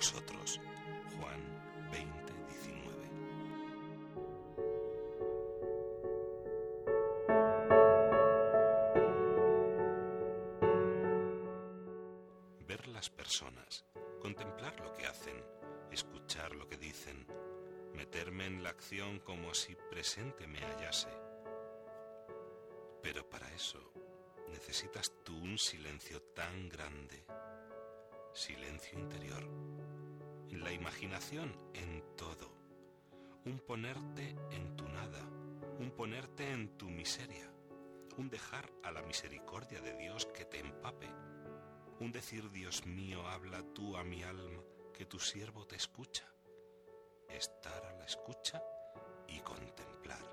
vosotros. Juan 20, 19. Ver las personas, contemplar lo que hacen, escuchar lo que dicen, meterme en la acción como si presente me hallase. Pero para eso necesitas tú un silencio tan grande, silencio interior, en la imaginación, en todo, un ponerte en tu nada, un ponerte en tu miseria, un dejar a la misericordia de Dios que te empape, un decir Dios mío, habla tú a mi alma, que tu siervo te escucha, estar a la escucha y contemplar.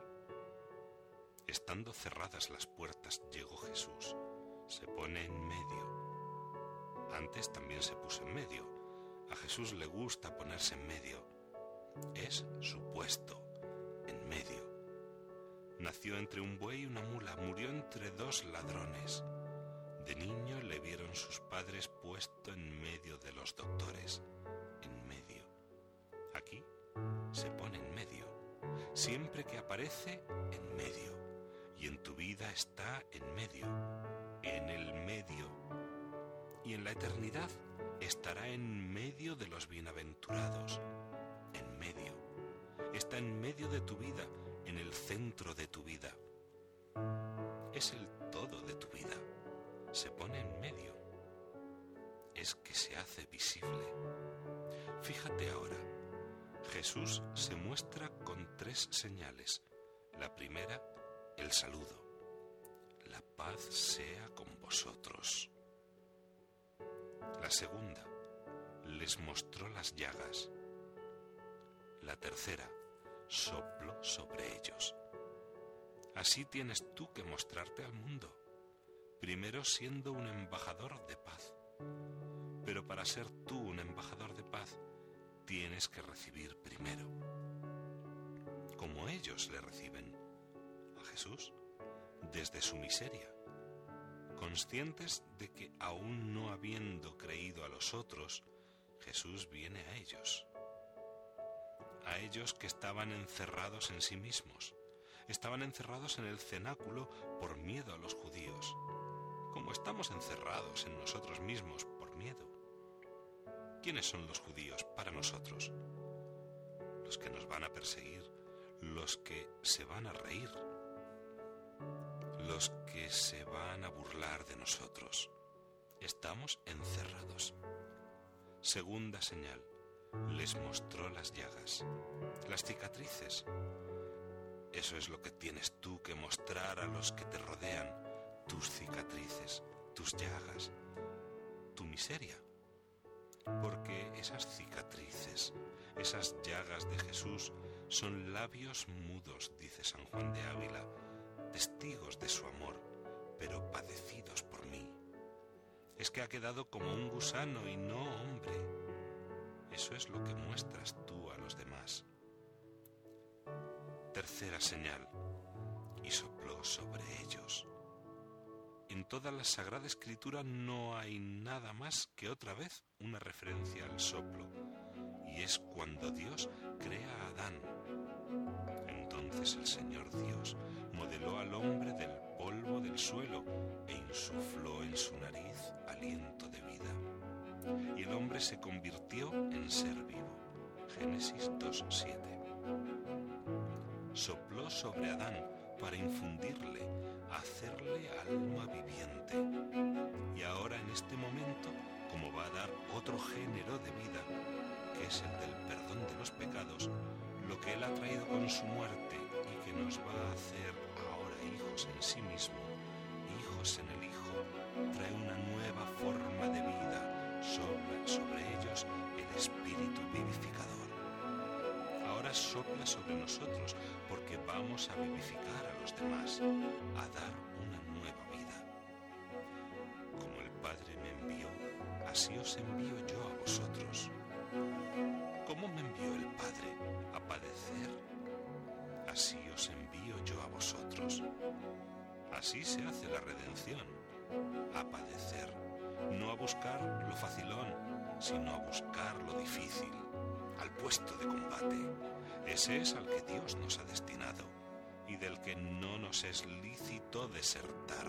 Estando cerradas las puertas llegó Jesús, se pone en medio. Antes también se puso en medio. A Jesús le gusta ponerse en medio. Es su puesto, en medio. Nació entre un buey y una mula, murió entre dos ladrones. De niño le vieron sus padres puesto en medio de los doctores, en medio. Aquí se pone en medio. Siempre que aparece, en medio y en tu vida está en medio, en el medio. Y en la eternidad estará en medio de los bienaventurados, en medio. Está en medio de tu vida, en el centro de tu vida. Es el todo de tu vida. Se pone en medio. Es que se hace visible. Fíjate ahora, Jesús se muestra con tres señales. La primera el saludo. La paz sea con vosotros. La segunda, les mostró las llagas. La tercera, soplo sobre ellos. Así tienes tú que mostrarte al mundo, primero siendo un embajador de paz. Pero para ser tú un embajador de paz, tienes que recibir primero, como ellos le reciben Jesús desde su miseria, conscientes de que aún no habiendo creído a los otros, Jesús viene a ellos, a ellos que estaban encerrados en sí mismos, estaban encerrados en el cenáculo por miedo a los judíos, como estamos encerrados en nosotros mismos por miedo. ¿Quiénes son los judíos para nosotros? Los que nos van a perseguir, los que se van a reír, los que se van a burlar de nosotros. Estamos encerrados. Segunda señal, les mostró las llagas, las cicatrices. Eso es lo que tienes tú que mostrar a los que te rodean, tus cicatrices, tus llagas, tu miseria. Porque esas cicatrices, esas llagas de Jesús son labios mudos, dice San Juan de Ávila, testigos de su amor, pero padecidos por mí. Es que ha quedado como un gusano y no hombre. Eso es lo que muestras tú a los demás. Tercera señal. Y sopló sobre ellos. En toda la Sagrada Escritura no hay nada más que otra vez una referencia al soplo, y es cuando Dios crea a Adán. Entonces el Señor Dios al hombre del polvo del suelo e insufló en su nariz aliento de vida. Y el hombre se convirtió en ser vivo. Génesis 2.7. Sopló sobre Adán para infundirle, hacerle alma viviente. Y ahora en este momento, como va a dar otro género de vida, que es el del perdón de los pecados, lo que Él ha traído con su muerte y que nos va a hacer en sí mismo, hijos en el Hijo, trae una nueva forma de vida, sopla sobre ellos el Espíritu vivificador. Ahora sopla sobre nosotros porque vamos a vivificar a los demás, a dar una nueva vida. Como el Padre me envió, así os envío yo a vosotros. ¿Cómo me envió el Padre a padecer? Así os envío yo a vosotros. Así se hace la redención, a padecer, no a buscar lo facilón, sino a buscar lo difícil, al puesto de combate. Ese es al que Dios nos ha destinado y del que no nos es lícito desertar